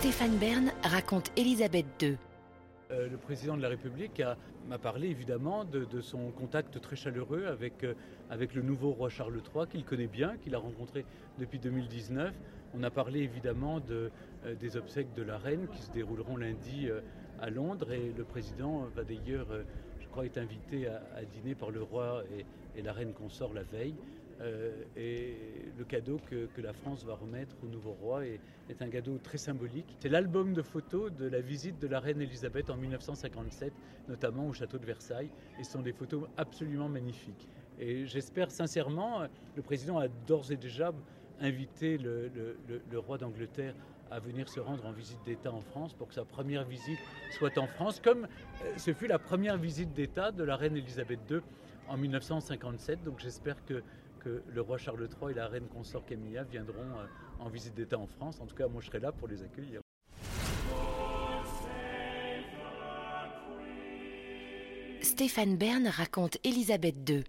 Stéphane Bern raconte Élisabeth II. Euh, le président de la République m'a parlé évidemment de, son contact très chaleureux avec, euh, le nouveau roi Charles III qu'il connaît bien, qu'il a rencontré depuis 2019. On a parlé évidemment de, euh, des obsèques de la reine qui se dérouleront lundi à Londres et le président va d'ailleurs, je crois, être invité à, dîner par le roi et la reine consort la veille. Euh, et le cadeau que, la France va remettre au nouveau roi est, un cadeau très symbolique. C'est l'album de photos de la visite de la reine Elisabeth en 1957, notamment au château de Versailles. Et ce sont des photos absolument magnifiques. Et j'espère sincèrement, le président a d'ores et déjà invité le, le roi d'Angleterre à venir se rendre en visite d'État en France pour que sa première visite soit en France, comme euh, ce fut la première visite d'État de la reine Elisabeth II en 1957. Donc j'espère que, que le roi Charles III et la reine consort Camilla viendront euh, en visite d'État en France. En tout cas, moi je serai là pour les accueillir. Stéphane Bern raconte Élisabeth II.